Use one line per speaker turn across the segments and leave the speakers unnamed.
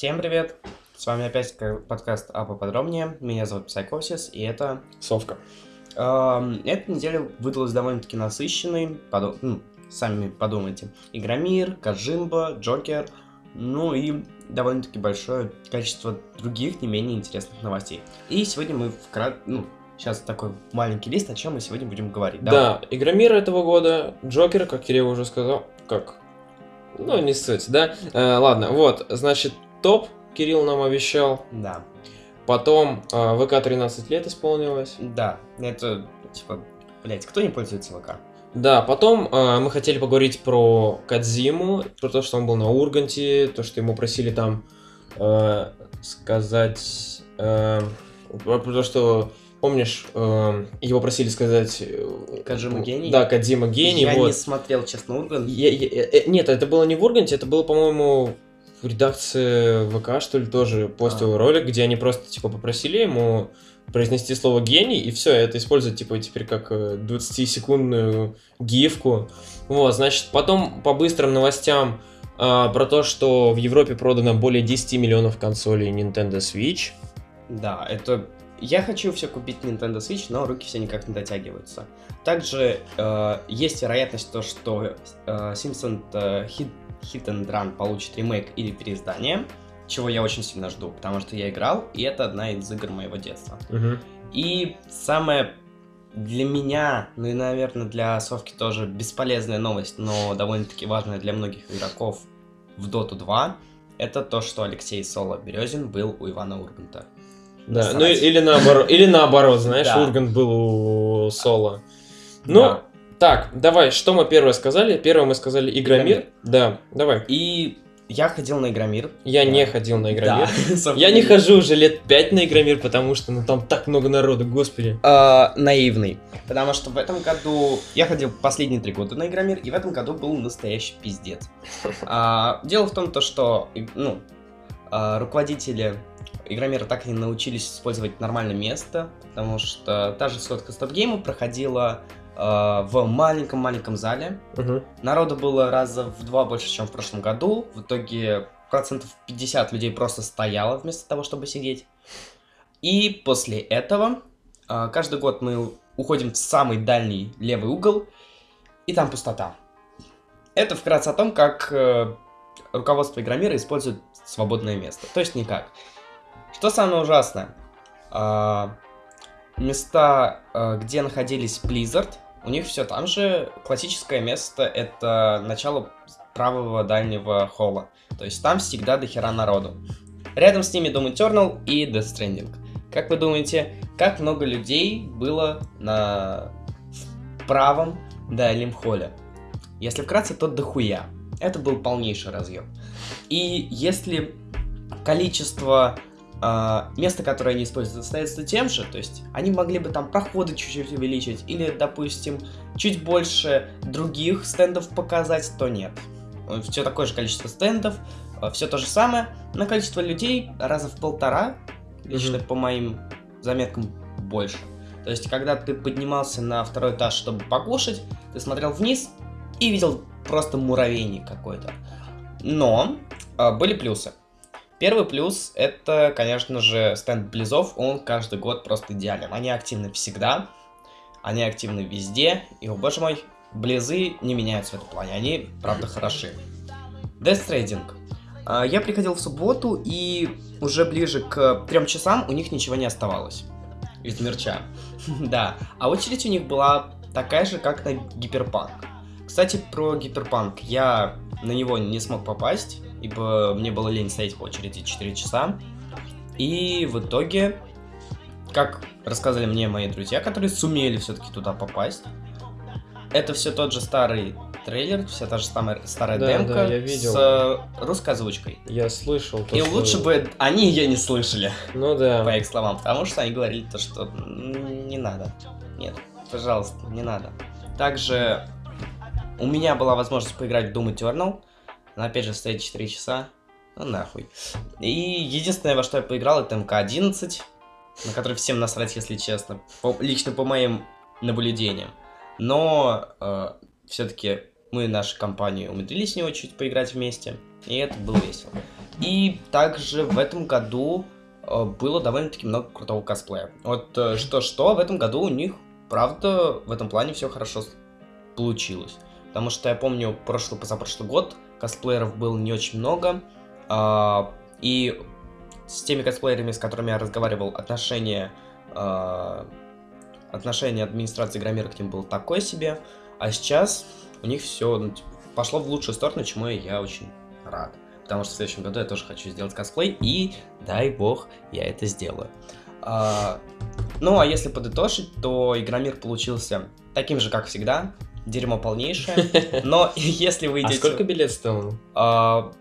Всем привет! С вами опять подкаст А поподробнее. Меня зовут Psychosis, и это...
Совка.
эта неделя выдалась довольно-таки насыщенной. Подо- ну, сами подумайте. Игромир, Каджимба, Джокер, ну и довольно-таки большое количество других не менее интересных новостей. И сегодня мы вкратце... Ну, сейчас такой маленький лист, о чем мы сегодня будем говорить.
Да, Игромир этого года, Джокер, как Кирилл уже сказал, как? Ну, не суть, да? Э, ладно, вот, значит, топ Кирилл нам обещал.
Да.
Потом э, ВК 13 лет исполнилось.
Да, это, типа, блять, кто не пользуется ВК?
Да, потом э, мы хотели поговорить про Кадзиму, про то, что он был на Урганте, то, что ему просили там э, сказать... э, про то, что... Помнишь, э, его просили сказать... э,
Каджима гений?
Да, Кадзима гений,
Я
вот.
не смотрел, честно, Ургант.
Я- я- э, нет, это было не в Урганте, это было, по-моему, в редакции ВК, что ли, тоже постил
А.
ролик, где они просто, типа, попросили ему произнести слово гений, и все, это используют, типа, теперь как э, 20-секундную гифку. Вот, значит, потом по быстрым новостям а, про то, что в Европе продано более 10 миллионов консолей Nintendo Switch.
Да, это... Я хочу все купить Nintendo Switch, но руки все никак не дотягиваются. Также э, есть вероятность то, что э, Simpson э, Hit, Hit and Run получит ремейк или переиздание, чего я очень сильно жду, потому что я играл, и это одна из игр моего детства. И самое для меня, ну и, наверное, для Совки тоже бесполезная новость, но довольно-таки важная для многих игроков в Dota 2, это то, что Алексей Соло Березин был у Ивана Урганта.
Да, ну или наоборот, или наоборот, знаешь,
Да.
Ургант был у Соло. Ну,
Да.
Так, давай, что мы первое сказали? Первое мы сказали Игромир.
Игромир.
Да, давай.
И я ходил на Игромир.
Я
Да.
не ходил на Игромир.
Да,
Я не хожу уже лет пять на Игромир, потому что ну там так много народу, господи.
А, наивный. Потому что в этом году... Я ходил последние три года на Игромир, и в этом году был настоящий пиздец. А, дело в том, то, что ну, а, руководители Игромира так и не научились использовать нормальное место, потому что та же сходка стоп-гейма проходила в маленьком-маленьком зале,
Мгм.
Народу было раза в два больше, чем в прошлом году. В итоге процентов 50 людей просто стояло вместо того, чтобы сидеть. И после этого а, каждый год мы уходим в самый дальний левый угол, и там пустота. Это вкратце о том, как э, руководство Игромира использует свободное место. То есть никак. Что самое ужасное? Места, э, где находились Blizzard, у них все там же. Классическое место это начало правого дальнего холла. То есть там всегда до хера народу. Рядом с ними Doom Eternal и Death Stranding. Как вы думаете, как много людей было на в правом дальнем холле? Если вкратце, то дохуя. Это был полнейший разъем. И если количество а, места, которое они используют, остается тем же, то есть они могли бы там проходы чуть-чуть увеличить, или, допустим, чуть больше других стендов показать, то нет. Все такое же количество стендов, все то же самое, но количество людей раза в полтора, лично
Мгм.
по моим заметкам, больше. То есть, когда ты поднимался на второй этаж, чтобы покушать, ты смотрел вниз и видел просто муравейник какой-то. Но а, были плюсы. Первый плюс это, конечно же, стенд Близов. Он каждый год просто идеален. Они активны всегда, они активны везде. И, о боже мой, Близы не меняются в этом плане. Они, правда, хороши. Death Trading. А, Я приходил в субботу, и уже ближе к трем часам у них ничего не оставалось. Из мерча. Да. А очередь у них была такая же, как на Гиперпанк. Кстати, про Гиперпанк. Я на него не смог попасть, ибо мне было лень стоять по очереди 4 часа. И в итоге, как рассказали мне мои друзья, которые сумели все-таки туда попасть, это все тот же старый трейлер, вся та же самая старая
Да,
демка
да, я видел.
с э, русской озвучкой.
Я слышал то,
И
что-
лучше бы они ее не слышали,
Ну да.
по их словам, потому что они говорили то, что «М, не надо. Нет, пожалуйста, не надо. Также у меня была возможность поиграть в Doom Eternal, но опять же стоит 4 часа, ну нахуй. И единственное, во что я поиграл, это МК-11, на который всем насрать, если честно, по- лично по моим наблюдениям. Но все-таки мы, наша компания, умудрились с него чуть поиграть вместе, и это было весело. И также в этом году э, было довольно-таки много крутого косплея. Вот э, что-что, в этом году у них, правда, в этом плане все хорошо получилось. Потому что я помню, прошлый, позапрошлый год косплееров было не очень много. а, и с теми косплеерами, с которыми я разговаривал, отношение, а, отношение администрации Громира к ним было такое себе. А сейчас у них все пошло в лучшую сторону, чему я очень рад. Потому что в следующем году я тоже хочу сделать косплей, и дай бог, я это сделаю. А, ну, а если подытожить, то Игромир получился таким же, как всегда. Дерьмо полнейшее. Но если вы
А
идете...
сколько билет стоил?
А,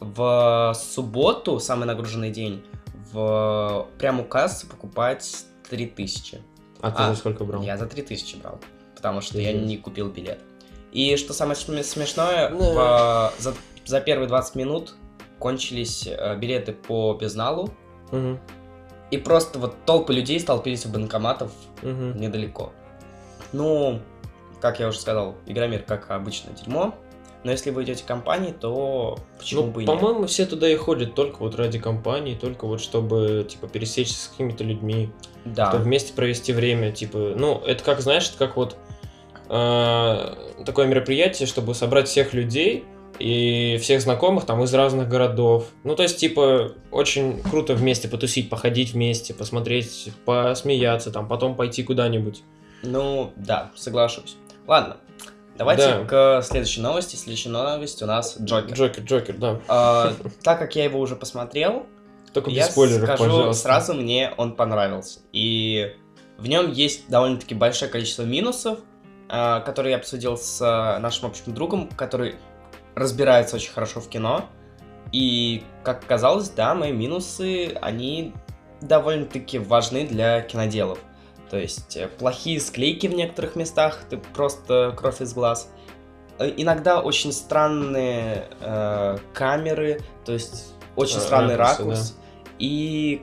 в субботу, самый нагруженный день, в прямо у кассы покупать 3000.
А ты
А,
за сколько брал?
Я за 3000 брал, потому что я не купил билет. И что самое сме- смешное, в- за, за первые 20 минут кончились э, билеты по безналу,
Мгм,
и просто вот толпы людей столпились у банкоматов
мгм.
недалеко. Ну, как я уже сказал, Игромир, как обычно, дерьмо. Но если вы идете в компании, то почему
Ну,
бы и нет?
по-моему, все туда и ходят только вот ради компании, только вот чтобы, типа, пересечься с какими-то людьми,
Да.
чтобы вместе провести время, типа, ну, это как, знаешь, это как вот э, такое мероприятие, чтобы собрать всех людей и всех знакомых там из разных городов. Ну, то есть, типа, очень круто вместе потусить, походить вместе, посмотреть, посмеяться, там, потом пойти куда-нибудь.
Ну, да, соглашусь. Ладно, давайте к следующей новости. Следующая новость у нас Джокер.
Джокер, Джокер, да.
А, так как я его уже посмотрел,
Только без
я
спойлеров,
скажу
пожалуйста.
сразу, мне он понравился. И в нем есть довольно-таки большое количество минусов, а, которые я обсудил с а, нашим общим другом, который разбирается очень хорошо в кино. И, как оказалось, да, мои минусы, они довольно-таки важны для киноделов. То есть э, плохие склейки в некоторых местах, ты просто кровь из глаз. Э, Иногда очень странные э, камеры, то есть очень
Э,
странный
ракурсы,
ракурс. И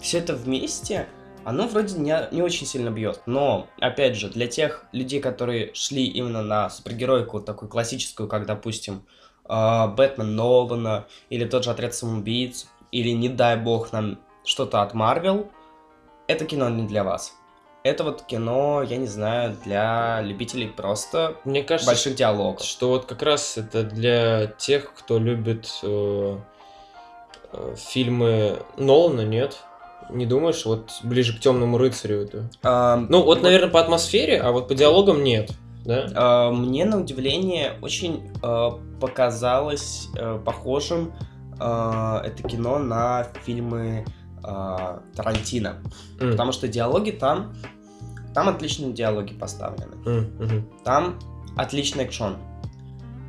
все это вместе, оно вроде не, не очень сильно бьет. Но, опять же, для тех людей, которые шли именно на супергеройку, такую классическую, как, допустим, э, Бэтмен Нолана, или тот же Отряд самоубийц, или, не дай бог, нам что-то от Марвел, это кино не для вас. Это вот кино, я не знаю, для любителей просто
Мне кажется,
больших диалогов.
что вот как раз это для тех, кто любит э, э, фильмы Нолана, нет? Не думаешь, вот ближе к темному рыцарю это?
Ам,
Ну, вот, наверное, по атмосфере, а вот по диалогам нет, да?
А, Мне, на удивление, очень а, показалось а, похожим а, это кино на фильмы а, Тарантино.
М,
Потому что диалоги там... Там отличные диалоги поставлены.
мгм.
Там отличный экшон.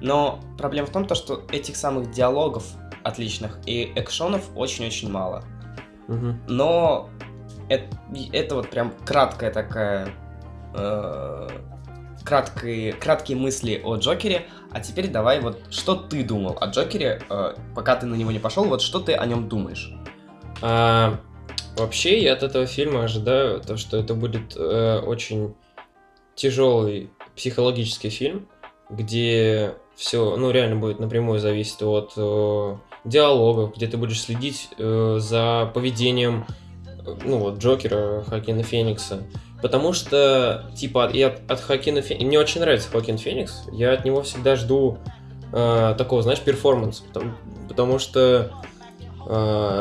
Но проблема в том, то, что этих самых диалогов отличных и экшонов очень-очень мало.
Мгм.
Но это, это вот прям краткая такая... э, краткие, краткие мысли о Джокере. А теперь давай вот, что ты думал о Джокере, э, пока ты на него не пошел, вот что ты о нем думаешь?
А, вообще, я от этого фильма ожидаю то, что это будет э, очень тяжелый психологический фильм, где все, ну, реально будет напрямую зависеть от э, диалогов, где ты будешь следить э, за поведением, э, ну, вот, Джокера, Хакина Феникса. Потому что, типа, и от, от Хакина Феникса... Мне очень нравится Хакин Феникс. Я от него всегда жду э, такого, знаешь, перформанса. Потому, потому что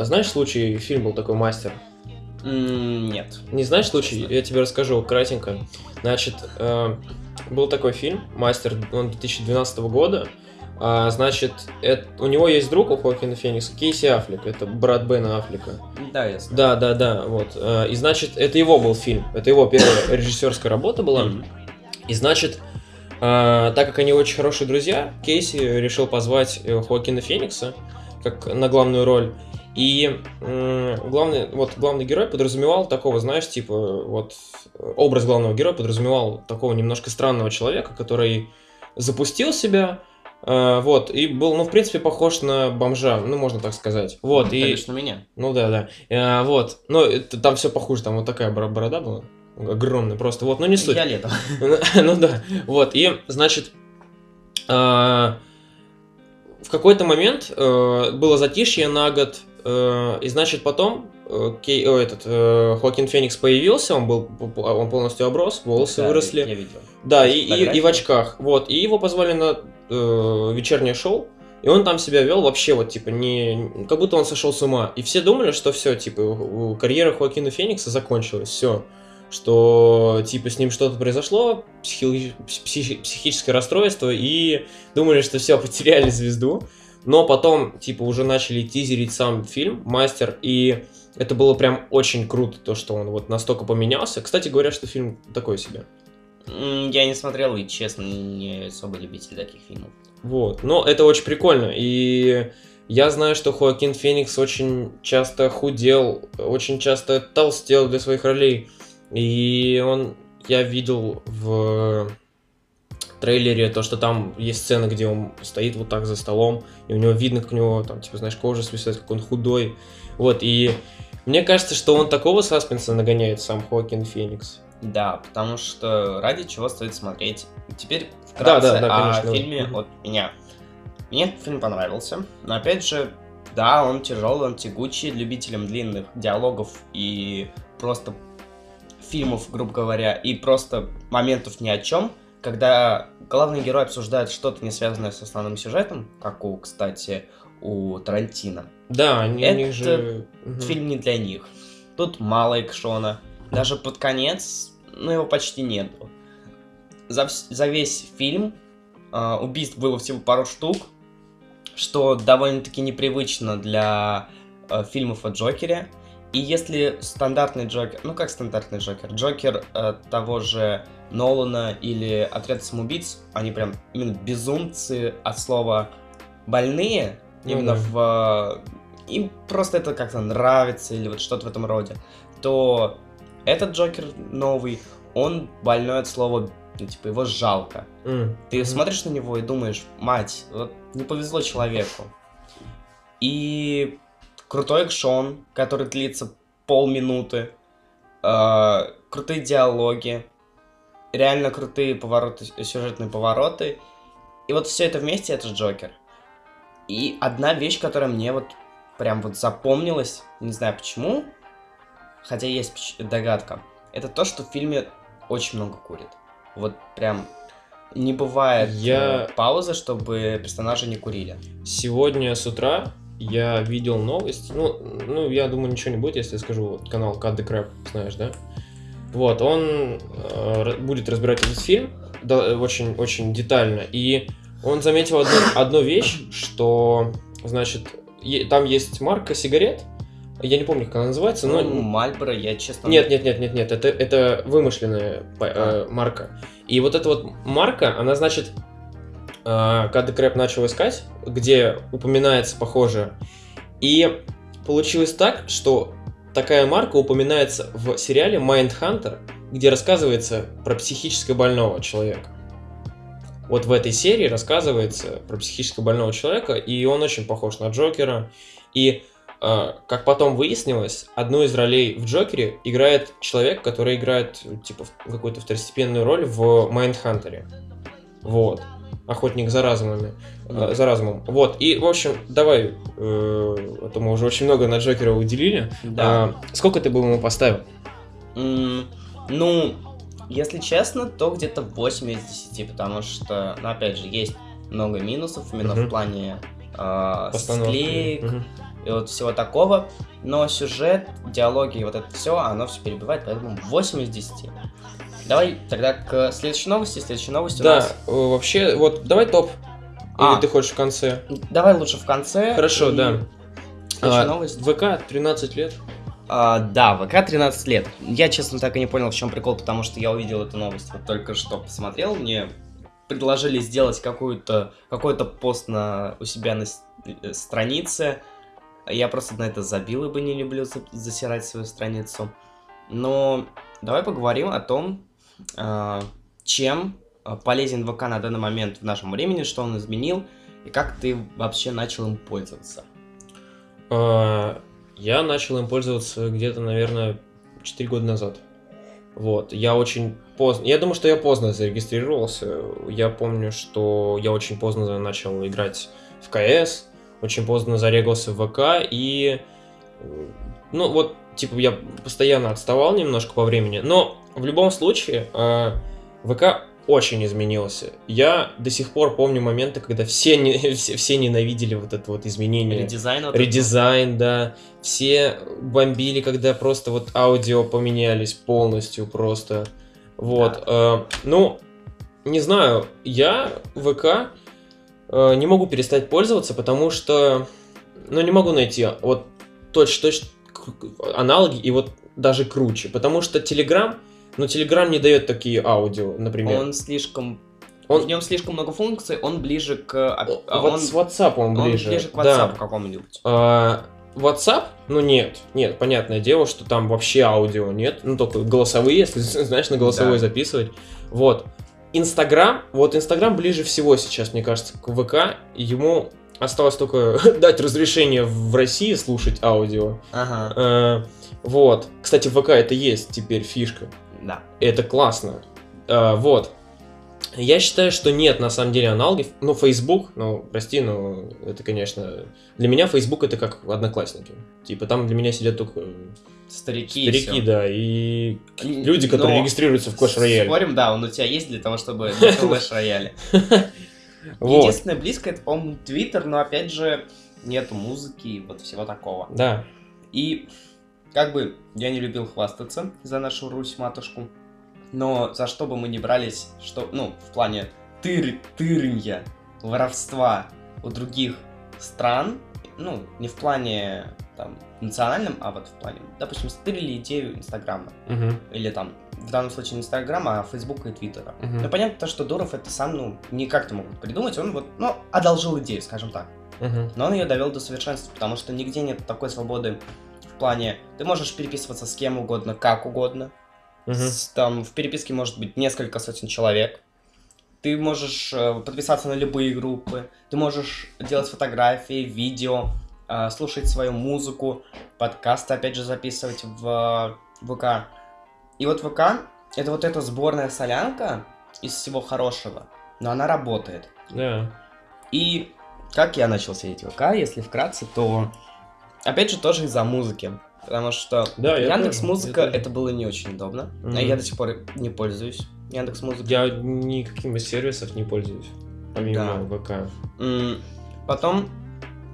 знаешь случай, фильм был такой «Мастер»?
Нет.
Не знаешь случай? Я тебе расскажу кратенько. Значит, э, был такой фильм «Мастер», он 2012 года. А, значит, это, у него есть друг у Хоакина Феникса, Кейси Аффлек, это брат Бена Аффлека.
Да, ясно.
Да, да, да, вот. Э, И значит, это его был фильм, это его первая режиссерская работа была.
Мгм.
И значит, а, так как они очень хорошие друзья, Кейси решил позвать э, Хоакина Феникса как на главную роль. И главный, вот, главный герой подразумевал такого, знаешь, типа, вот, э, образ главного героя подразумевал такого немножко странного человека, который запустил себя, э, вот, и был, ну, в принципе, похож на бомжа, ну, можно так сказать. Вот, и...
Конечно, меня.
Ну да, да. Э, вот. Но это, там все похуже, там вот такая бор- борода была. Огромная просто. Вот, но не суть.
Я летом.
ну да. Вот. И, значит, а, в какой-то момент э, было затишье на год, э, и значит потом э, Кей, о, этот э, Хоакин Феникс появился, он был, он полностью оброс, волосы
Да,
выросли.
Я видел.
Да, и, и, и в очках. Вот. И его позвали на э, вечернее шоу. И он там себя вел вообще вот, типа, не... Как будто он сошел с ума. И все думали, что все, типа, карьера Хоакина Феникса закончилась, все. Что, типа, с ним что-то произошло, психи- психи- психическое расстройство, и думали, что все, потеряли звезду. Но потом, типа, уже начали тизерить сам фильм «Мастер», и это было прям очень круто, то, что он вот настолько поменялся. Кстати, говорят, что фильм такой себе.
Я не смотрел и, честно, не особо любитель таких фильмов.
Вот, но это очень прикольно, и я знаю, что Хоакин Феникс очень часто худел, очень часто толстел для своих ролей, и он, я видел в трейлере то, что там есть сцена, где он стоит вот так за столом, и у него видно, как у него там, типа, знаешь, кожа свисает, как он худой, вот, и мне кажется, что он такого саспенса нагоняет сам Хоакин Феникс.
Да, потому что ради чего стоит смотреть. Теперь
Да,
вкратце
да, да,
о
конечно, давай.
фильме
Мгм.
от меня. Мне этот фильм понравился, но опять же, да, он тяжелый, он тягучий, любителям длинных диалогов и просто фильмов, грубо говоря, и просто моментов ни о чем, когда главный герой обсуждает что-то не связанное с основным сюжетом, как у, кстати, у Тарантино.
Да, они, у них же...
Фильм не для них. Тут мало экшона. Даже под конец, ну, его почти нету. За, за весь фильм а, убийств было всего пару штук, что довольно-таки непривычно для а, фильмов о Джокере. И если стандартный Джокер, ну как стандартный Джокер, Джокер э, того же Нолана или Отряд самоубийц, они прям именно безумцы от слова больные,
Ну
именно
да.
в... э, Им просто это как-то нравится или вот что-то в этом роде, то этот Джокер новый, он больной от слова, ну, типа, его жалко.
М.
Ты смотришь на него и думаешь, мать, вот не повезло человеку. И крутой экшон, который длится полминуты, э, крутые диалоги, реально крутые повороты, сюжетные повороты. И вот все это вместе это Джокер. И одна вещь, которая мне вот прям вот запомнилась, не знаю почему, хотя есть догадка, это то, что в фильме очень много курит. Вот прям не бывает
Я-
э, паузы, чтобы персонажи не курили.
Сегодня с утра я видел новость. Ну, ну, я думаю, ничего не будет, если я скажу вот, канал Cut the Crap, знаешь, да? Вот, он э, будет разбирать этот фильм да, очень, очень детально. И он заметил одну, одну вещь, что, значит, е- там есть марка сигарет. Я не помню, как она называется, но...
Ну, Мальборо, я честно...
Нет, нет, нет, нет, нет, это, это вымышленная э, марка. И вот эта вот марка, она значит, когда Крэп начал искать, где упоминается похоже, и получилось так, что такая марка упоминается в сериале Mindhunter, где рассказывается про психически больного человека. Вот в этой серии рассказывается про психически больного человека, и он очень похож на Джокера. И э, как потом выяснилось, одну из ролей в Джокере играет человек, который играет типа какую-то второстепенную роль в Майндхантере. Вот. Охотник за разумами. э, за разумом. Вот. И, в общем, давай, э, а то мы уже очень много на Джокера уделили.
Да.
А, сколько ты бы ему поставил?
М, ну, если честно, то где-то 8 из 10, потому что, ну, опять же, есть много минусов именно
Мгм.
в плане э, склеек
Мгм.
и вот всего такого, но сюжет, диалоги и вот это все, оно все перебивает, поэтому 8 из 10. Давай тогда к следующей новости. Следующая новость у
Да,
нас...
э, вообще, вот давай топ.
А.
Или ты хочешь в конце?
Давай лучше в конце.
Хорошо,
и
да.
Следующая
А,
новость.
ВК 13 лет.
А, да, ВК 13 лет. Я, честно, так и не понял, в чем прикол, потому что я увидел эту новость вот только что посмотрел. Мне предложили сделать какую-то какой-то пост на, у себя на э, странице. Я просто на это забил, ибо не люблю за- засирать свою страницу. Но давай поговорим о том, чем а, полезен ВК на данный момент в нашем времени, что он изменил, и как ты вообще начал им пользоваться.
А, Я начал им пользоваться где-то, наверное, 4 года назад. Вот, я очень поздно... Я думаю, что я поздно зарегистрировался. Я помню, что я очень поздно начал играть в КС, очень поздно зарегался в ВК, и, ну, вот, типа, я постоянно отставал немножко по времени, но в любом случае, э, ВК очень изменился. Я до сих пор помню моменты, когда все, не, все, все ненавидели вот это вот изменение.
Редизайн. вот
Редизайн, да. Все бомбили, когда просто вот аудио поменялись полностью просто. Вот. э, ну, не знаю, я ВК э, не могу перестать пользоваться, потому что, ну, не могу найти вот точно-точно аналоги и вот даже круче. Потому что Telegram, ну, Telegram не дает такие аудио, например.
Он слишком...
Он-
В нем слишком много функций, он ближе к... а-
вот
он,
с WhatsApp он
он
ближе.
ближе к
Да.
WhatsApp какому-нибудь.
А, WhatsApp? Ну нет, нет, понятное дело, что там вообще аудио нет, ну только голосовые, если знаешь, на голосовой
Да.
записывать. Вот. Инстаграм, вот Инстаграм ближе всего сейчас, мне кажется, к ВК. Ему осталось только дать разрешение в России слушать аудио.
Ага,
Э, вот. Кстати, в ВК это есть теперь фишка.
да.
Это классно. Э, вот. Я считаю, что нет на самом деле аналогов. Ну, Facebook, ну, прости, но это, конечно... Для меня Facebook это как одноклассники. Типа там для меня сидят только
Старики, и
старики,
всё.
да, и люди, которые
но
регистрируются в Clash Royale.
Спорим, да, он у тебя есть для того, чтобы на Clash Royale.
Вот,
Единственное близкое, это, по-моему, Твиттер, но опять же нету музыки и вот всего такого.
да.
И как бы я не любил хвастаться за нашу Русь-матушку, но за что бы мы ни брались, что, ну, в плане тыр, тырынья, воровства у других стран, ну, не в плане там национальном, а вот в плане, допустим, стырили идею Инстаграма,
Мгм,
или там, в данном случае не Инстаграма, а Фейсбука и Твиттера.
Мгм.
Ну, понятно, то, что Дуров это сам, ну, не как-то могут придумать, он вот, ну, одолжил идею, скажем так.
мгм.
Но он ее довел до совершенства, потому что нигде нет такой свободы в плане, ты можешь переписываться с кем угодно, как угодно.
Мгм.
С- там в переписке может быть несколько сотен человек. Ты можешь э, подписаться на любые группы, ты можешь делать фотографии, видео, э, слушать свою музыку, подкасты опять же записывать в э, ВК. И вот ВК это вот эта сборная солянка из всего хорошего, но она работает.
Да.
И как я начал сидеть в ВК, если вкратце, то опять же тоже из-за музыки. Потому что
Да,
Яндекс
тоже,
Музыка
тоже.
это было не очень удобно. А Я до сих пор не пользуюсь Яндекс Музыкой.
Я никаким из сервисов не пользуюсь, помимо ВК.
Потом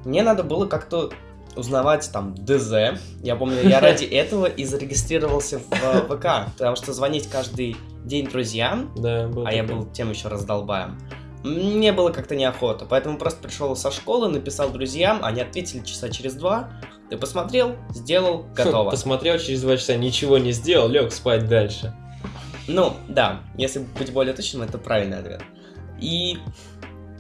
мне надо было как-то узнавать там ДЗ. Я помню, я ради этого и зарегистрировался в э, ВК, потому что звонить каждый день друзьям
Да,
а я был тем еще раздолбаем. Мне было как-то неохота, поэтому просто пришел со школы, написал друзьям, они ответили часа через два. Ты посмотрел, сделал, готово.
Посмотрел через два часа, ничего не сделал, лег спать дальше.
Ну, да, если быть более точным, это правильный ответ. И,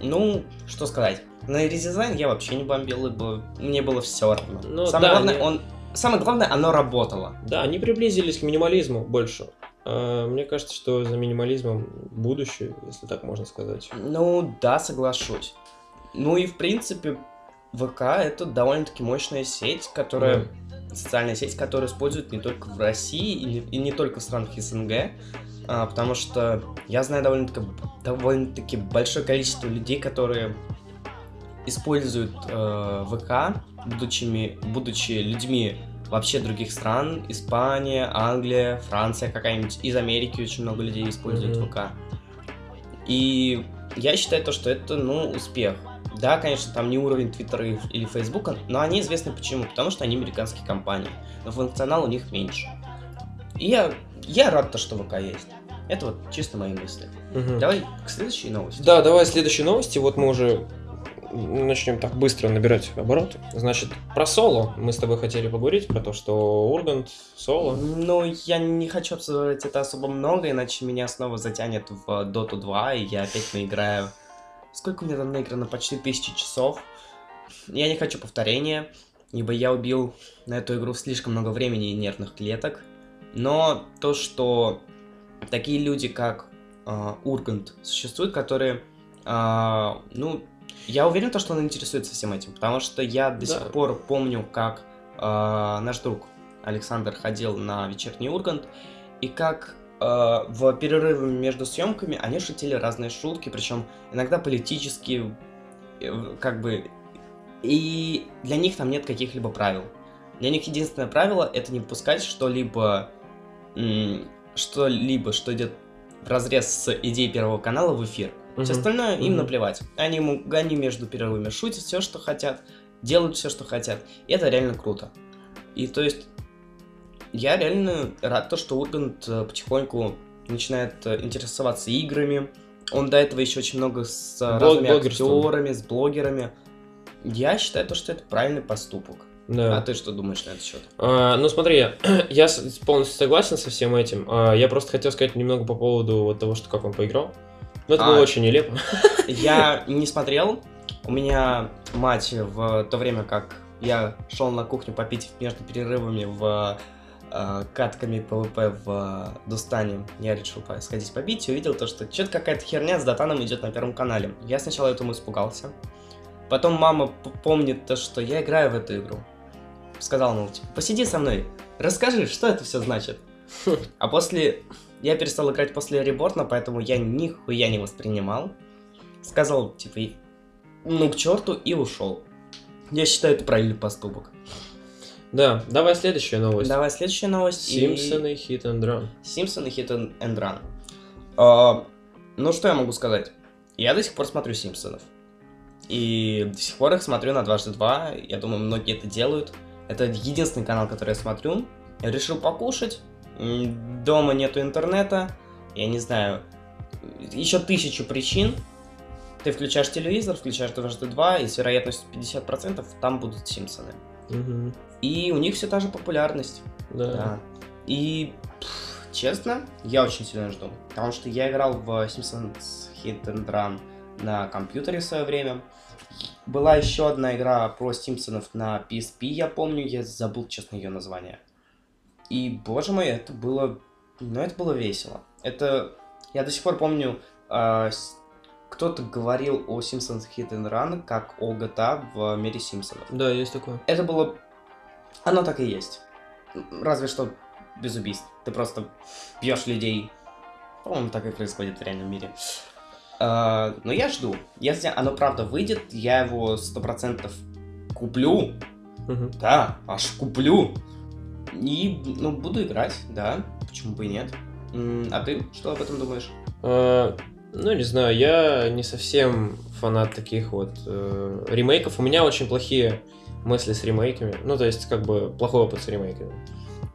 ну, что сказать. На редизайн я вообще не бомбил, ибо мне было все равно.
Ну,
Самое
да,
главное,
не-
он... Самое главное, оно работало.
Да, они приблизились к минимализму больше. А, Мне кажется, что за минимализмом будущее, если так можно сказать.
Ну, да, соглашусь. Ну и, в принципе, ВК это довольно-таки мощная сеть, которая... Социальная сеть, которую используют не только в России и не, и не только в странах СНГ, а, потому что я знаю довольно-таки, довольно-таки большое количество людей, которые используют э, ВК, будучи, будучи людьми вообще других стран, Испания, Англия, Франция какая-нибудь, из Америки очень много людей используют
Мгм.
ВК. И я считаю то, что это, ну, успех. Да, конечно, там не уровень Твиттера или Фейсбука, но они известны почему? Потому что они американские компании, но функционал у них меньше. И я, я рад, то, что ВК есть. Это вот чисто мои мысли.
Мгм.
Давай к следующей новости.
Да, давай следующие новости. Вот мы уже начнем так быстро набирать обороты. Значит, про соло мы с тобой хотели поговорить, про то, что Ургант, соло.
Ну, я не хочу обсуждать это особо много, иначе меня снова затянет в Dota 2, и я опять наиграю... Сколько у меня там наиграно? Почти тысячи часов. Я не хочу повторения, ибо я убил на эту игру слишком много времени и нервных клеток. Но то, что такие люди, как а, Ургант, существуют, которые, а, ну, я уверен, то, что он интересуется всем этим, потому что я до
Да.
сих пор помню, как а, наш друг Александр ходил на вечерний Ургант, и как э, в перерыве между съемками они шутили разные шутки, причем иногда политические, э, как бы, и для них там нет каких-либо правил. Для них единственное правило это не выпускать что-либо, что-либо, что идет в разрез с идеей Первого канала в эфир. Все остальное им наплевать. Они, ему- они между перерывами шутят все, что хотят, делают все, что хотят. И это реально круто. И то есть я реально рад, то, что Ургант э, потихоньку начинает э, интересоваться играми. Он до этого еще очень много с э,
Блог-
разными актерами, с блогерами. Я считаю, то, что это правильный поступок.
Да.
А ты что думаешь на этот счет?
А, ну смотри, я полностью согласен со всем этим. А, я просто хотел сказать немного по поводу вот того, что как он поиграл. Ну, это
А.
было очень нелепо.
Я не смотрел. У меня мать в то время, как я шел на кухню попить между перерывами в э, катками ПВП в э, Дустане, я решил сходить побить и увидел то, что что-то какая-то херня с Датаном идет на первом канале. Я сначала этому испугался. Потом мама помнит то, что я играю в эту игру. Сказала, мол, типа, посиди со мной, расскажи, что это все значит. А после... Я перестал играть после реборна, поэтому я нихуя не воспринимал. Сказал, типа, и- ну к черту и ушел. Я считаю, это правильный поступок.
Да, давай следующая новость.
Давай следующая новость. и-
Симпсоны Hit and Run.
Симпсоны Hit and and Run. А, ну, что я могу сказать? Я до сих пор смотрю Симпсонов. И до сих пор их смотрю на дважды два. Я думаю, многие это делают. Это единственный канал, который я смотрю. Я решил покушать. Дома нету интернета. Я не знаю. Еще тысячу причин. Ты включаешь телевизор, включаешь дважды два, и с вероятностью 50% там будут Симпсоны.
Мгм.
И у них все та же популярность.
Да.
Да. И, пф, честно, я очень сильно жду. Потому что я играл в Simpsons Hit and Run на компьютере в свое время. Была еще одна игра про Симпсонов на PSP, я помню, я забыл, честно, ее название. И, боже мой, это было... Ну, это было весело. Это... Я до сих пор помню, а, с- кто-то говорил о Simpsons Hit and Run как о GTA в мире Симпсонов.
Да, есть такое.
Это было... Оно так и есть. Разве что без убийств. Ты просто бьешь людей. По-моему, так и происходит в реальном мире. А, но я жду. Если оно правда выйдет, я его сто процентов куплю.
Мгм.
Да, аж куплю. И, ну, буду играть, да. Почему бы и нет. А ты что об этом думаешь?
А, Ну, не знаю, я не совсем фанат таких вот э, ремейков. У меня очень плохие мысли с ремейками. Ну, то есть, как бы, плохой опыт с ремейками.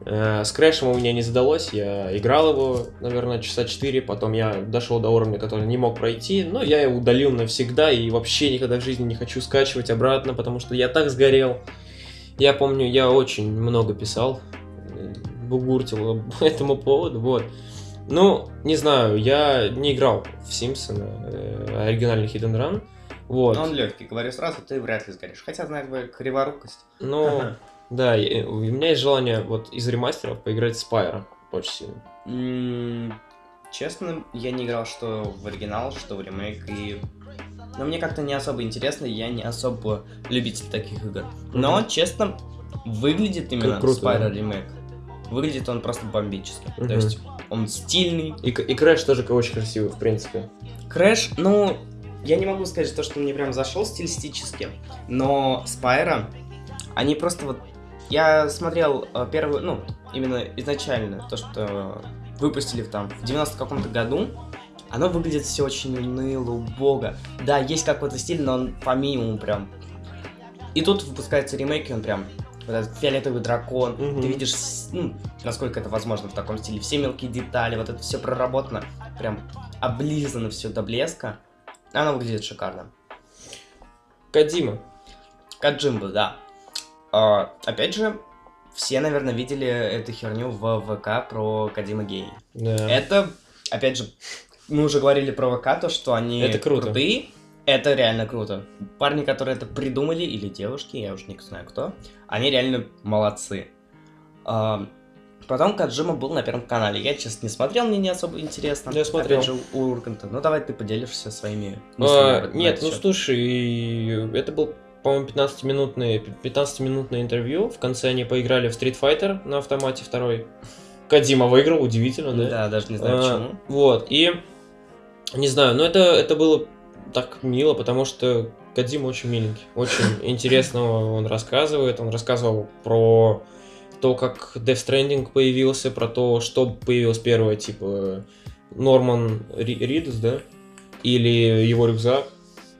Э, С Крэшем у меня не задалось, я играл его, наверное, часа 4, потом я дошел до уровня, который не мог пройти, но я его удалил навсегда и вообще никогда в жизни не хочу скачивать обратно, потому что я так сгорел. Я помню, я очень много писал, э, бугуртил по этому поводу, вот. Ну, не знаю, я не играл в Симпсона, э, оригинальный and Run, вот.
Ну, он легкий, говорю сразу, ты вряд ли сгоришь. Хотя, знаешь, бы, криворукость.
Ну, да, и- у меня есть желание вот из ремастеров поиграть в Spyro очень сильно.
Честно, я не играл что в оригинал, что в ремейк, и... Но мне как-то не особо интересно, я не особо любитель таких игр. Но,
Мгм.
честно, выглядит именно
круто,
Spyro
да.
ремейк. Выглядит он просто бомбически.
Мгм.
То есть, он стильный.
И, и Crash тоже очень красивый, в принципе.
Crash, ну, я не могу сказать, то, что мне прям зашел стилистически, но Spyro, они просто вот... Я смотрел э, первую, ну, именно изначально, то, что выпустили там в 90 каком-то году, оно выглядит все очень уныло, убого. Да, есть какой-то стиль, но он по минимуму прям. И тут выпускается ремейк, и он прям вот этот фиолетовый дракон.
Мгм.
Ты видишь, ну, насколько это возможно в таком стиле. Все мелкие детали, вот это все проработано, прям облизано все до блеска. Оно выглядит шикарно.
Кадима.
Каджимба, да. А, опять же, все, наверное, видели эту херню в ВК про Кадима Гений.
Да.
Это, опять же, мы уже говорили про ВК, то, что они
Это круто.
крутые. Это реально круто. Парни, которые это придумали, или девушки, я уже не знаю кто, они реально молодцы. А, потом Каджима был на Первом канале. Я, честно, не смотрел, мне не особо интересно.
Я смотрел.
Опять же, у Урганта. Ну, давай ты поделишься своими
А,
мыслями. на
нет, ну
счет.
слушай, это был, по-моему, 15-минутное 15-минутное интервью. В конце они поиграли в Street Fighter на автомате второй. Кадима выиграл, удивительно, да?
Да, даже не знаю
А,
почему.
Вот, и не знаю, но это, это было так мило, потому что Кадзима очень миленький, очень интересного он рассказывает. Он рассказывал про то, как Death Stranding появился, про то, что появилось первое, типа Норман Ридус, да? Или его рюкзак.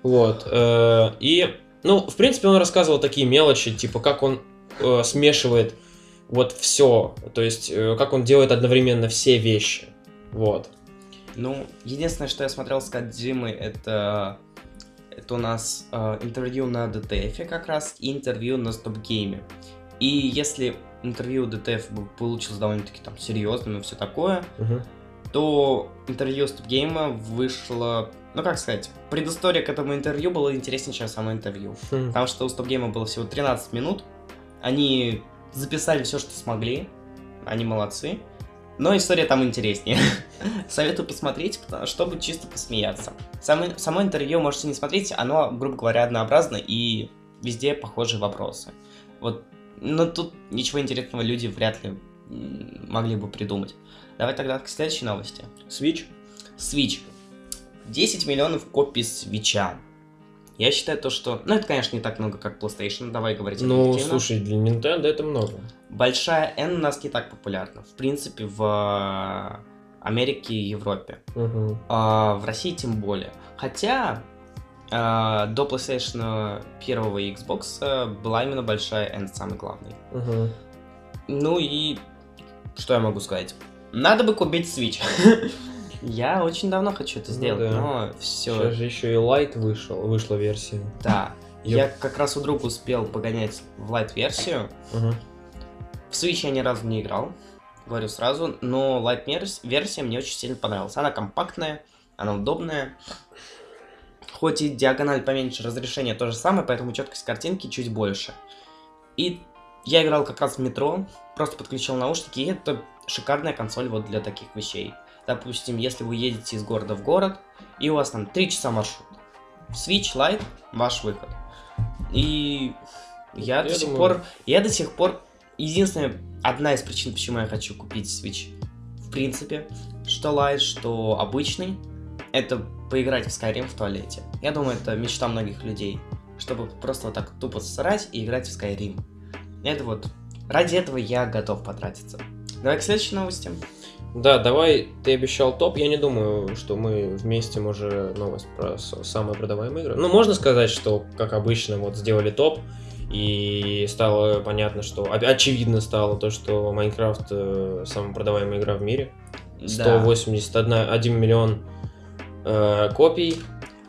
Вот. э, И, ну, в принципе, он рассказывал такие мелочи, типа, как он э, смешивает вот все, то есть, э, как он делает одновременно все вещи. Вот.
Ну, единственное, что я смотрел с Кадзимой, это, это у нас э, интервью на DTF как раз и интервью на Стопгейме. И если интервью DTF получилось довольно-таки там серьезным и все такое,
Мгм.
то интервью Стопгейма вышло, ну как сказать, предыстория к этому интервью была интереснее, чем само интервью.
Хм.
Потому что у Стопгейма было всего 13 минут. Они записали все, что смогли. Они молодцы. Но история там интереснее. Советую посмотреть, чтобы чисто посмеяться. Само, само интервью можете не смотреть, оно, грубо говоря, однообразно и везде похожие вопросы. Вот, но тут ничего интересного люди вряд ли могли бы придумать. Давай тогда к следующей новости.
Switch?
Switch. 10 миллионов копий свеча. Я считаю то, что... Ну, это, конечно, не так много, как PlayStation, давай говорить
Ну, слушай, для Nintendo это много.
Большая N у нас не так популярна. В принципе, в э, Америке и Европе.
Мгм.
А в России тем более. Хотя э, до PlayStation 1 и Xbox э, была именно большая N самый главный.
Мгм.
Ну и что я могу сказать? Надо бы купить Switch. Я очень давно хочу это
Ну
сделать,
да.
но все.
Сейчас же еще и Lite вышел, вышла версия.
Да.
Ёп.
Я как раз у друга успел погонять в лайт-версию.
Мгм.
В Switch я ни разу не играл, говорю сразу, но лайт-версия мне очень сильно понравилась. Она компактная, она удобная. Хоть и диагональ поменьше, разрешение то же самое, поэтому четкость картинки чуть больше. И я играл как раз в метро, просто подключил наушники, и это шикарная консоль вот для таких вещей. Допустим, если вы едете из города в город, и у вас там 3 часа маршрут. Switch Lite ваш выход. И я,
Я
до сих
думаю-
пор, я до сих пор, единственная, одна из причин, почему я хочу купить Switch, в принципе, что Lite, что обычный, это поиграть в Skyrim в туалете. Я думаю, это мечта многих людей, чтобы просто вот так тупо срать и играть в Skyrim. Это вот, ради этого я готов потратиться. Давай к следующей новости.
Да, давай, ты обещал топ. Я не думаю, что мы вместе уже новость про самые продаваемые игры. Ну, можно сказать, что, как обычно, вот сделали топ, и стало понятно, что... Очевидно стало то, что Майнкрафт э, самая продаваемая игра в мире. 181 1 миллион э, копий.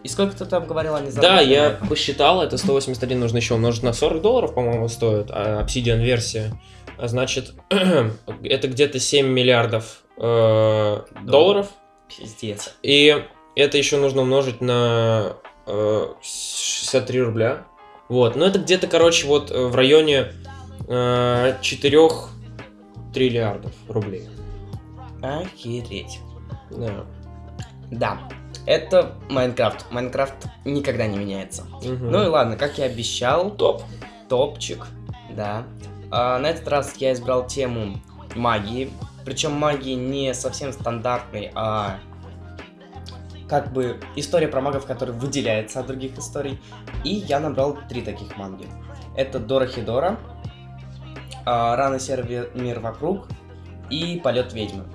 И сколько ты там говорил, они
Да, я посчитал, это 181 нужно еще умножить на 40 долларов, по-моему, стоит, а Obsidian версия. А значит, это где-то 7 миллиардов э, долларов.
Пиздец.
И это еще нужно умножить на э, 63 рубля. Вот, ну это где-то, короче, вот э, в районе э, 4 триллиардов рублей.
Охереть.
Да.
Да, это Майнкрафт. Майнкрафт никогда не меняется.
Мгм.
Ну и ладно, как я обещал,
топ.
топчик, да. А, на этот раз я избрал тему магии. Причем магии не совсем стандартной, а как бы история про магов, которая выделяется от других историй. И я набрал три таких манги. Это Дора Хидора, а, Рано серый мир вокруг и Полет ведьмы.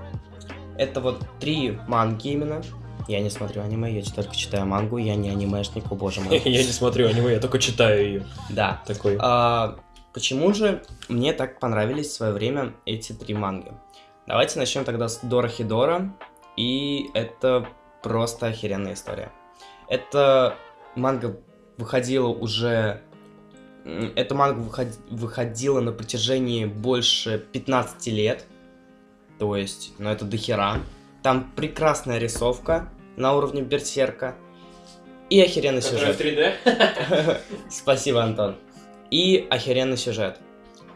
Это вот три манги именно. Я не смотрю аниме, я только читаю мангу, я не анимешник, о боже мой.
Я не смотрю аниме, я только читаю ее.
Да.
Такой.
А, почему же мне так понравились в свое время эти три манги? Давайте начнем тогда с Дора Хидора. И это просто охеренная история. Это манга выходила уже... Эта манга выход- выходила на протяжении больше 15 лет. То есть, ну это дохера. Там прекрасная рисовка на уровне Берсерка. И охеренный сюжет.
3D?
Спасибо, Антон. И охеренный сюжет.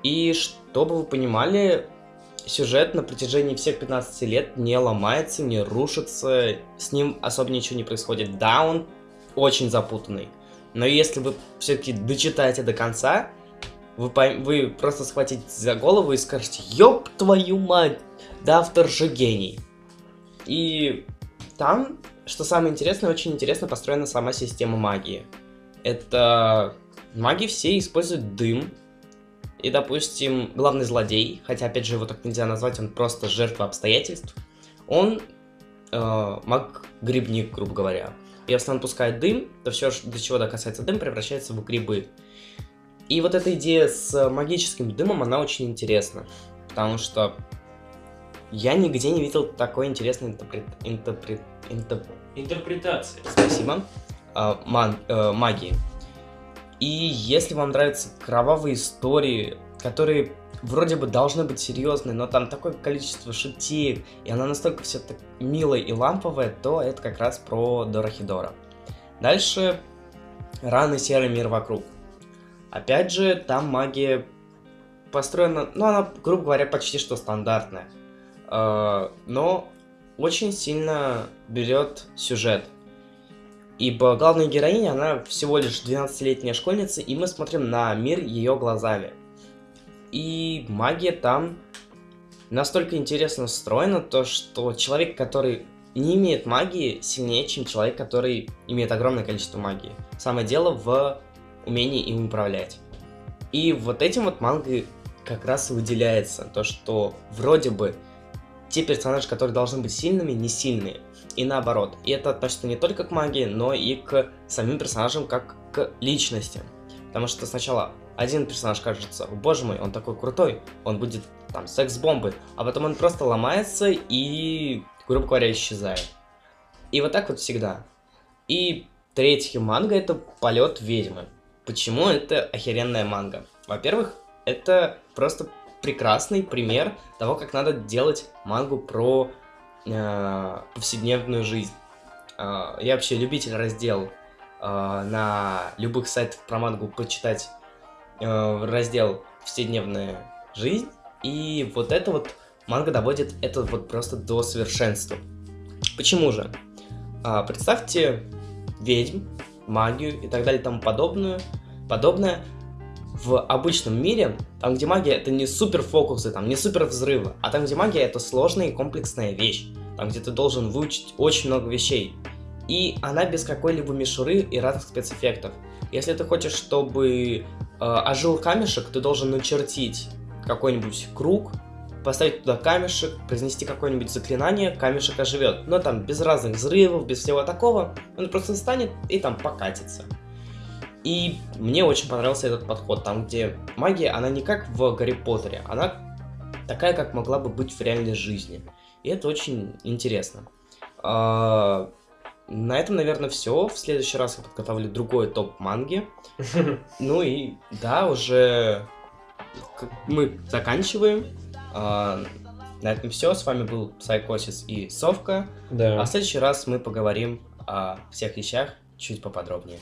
И чтобы вы понимали, сюжет на протяжении всех 15 лет не ломается, не рушится, с ним особо ничего не происходит. Да, он очень запутанный. Но если вы все-таки дочитаете до конца, вы, пойм- вы просто схватите за голову и скажете, ёб твою мать, да автор же гений. И там, что самое интересное, очень интересно построена сама система магии. Это маги все используют дым. И, допустим, главный злодей, хотя, опять же, его так нельзя назвать, он просто жертва обстоятельств, он э, маг-грибник, грубо говоря. Если он пускает дым, то все, до чего касается дым, превращается в грибы. И вот эта идея с магическим дымом, она очень интересна. Потому что я нигде не видел такой интересной интерпрет... интерпрет... интер...
интерпретации.
Спасибо. А, ман... э, магии. И если вам нравятся кровавые истории, которые вроде бы должны быть серьезные, но там такое количество шутеек, и она настолько все так милая и ламповая, то это как раз про Дорохидора. Дальше рано серый мир вокруг. Опять же, там магия построена, ну, она, грубо говоря, почти что стандартная. Э, но очень сильно берет сюжет. Ибо главная героиня, она всего лишь 12-летняя школьница, и мы смотрим на мир ее глазами. И магия там настолько интересно встроена, то что человек, который не имеет магии, сильнее, чем человек, который имеет огромное количество магии. Самое дело в умении им управлять. И вот этим вот манга как раз выделяется, то что вроде бы те персонажи, которые должны быть сильными, не сильные. И наоборот. И это относится не только к магии, но и к самим персонажам, как к личности. Потому что сначала один персонаж кажется, боже мой, он такой крутой, он будет там секс-бомбы, а потом он просто ломается и, грубо говоря, исчезает. И вот так вот всегда. И третий манга это полет ведьмы. Почему это охеренная манга? Во-первых, это просто прекрасный пример того, как надо делать мангу про э, повседневную жизнь. Э, я вообще любитель раздел э, на любых сайтах про мангу почитать раздел «Повседневная жизнь», и вот это вот манга доводит это вот просто до совершенства. Почему же? Представьте ведьм, магию и так далее и тому подобную, подобное в обычном мире, там где магия это не супер фокусы, там не супер взрывы, а там где магия это сложная и комплексная вещь, там где ты должен выучить очень много вещей. И она без какой-либо мишуры и разных спецэффектов. Если ты хочешь, чтобы Э, ожил камешек, ты должен начертить какой-нибудь круг, поставить туда камешек, произнести какое-нибудь заклинание, камешек оживет. Но там без разных взрывов, без всего такого, он просто станет и там покатится. И мне очень понравился этот подход, там где магия, она не как в Гарри Поттере, она такая, как могла бы быть в реальной жизни. И это очень интересно. А, на этом, наверное, все. В следующий раз я подготовлю другой топ манги. Ну и да, уже мы заканчиваем. А, на этом все. С вами был Psychosis и Совка.
Да.
А в следующий раз мы поговорим о всех вещах чуть поподробнее.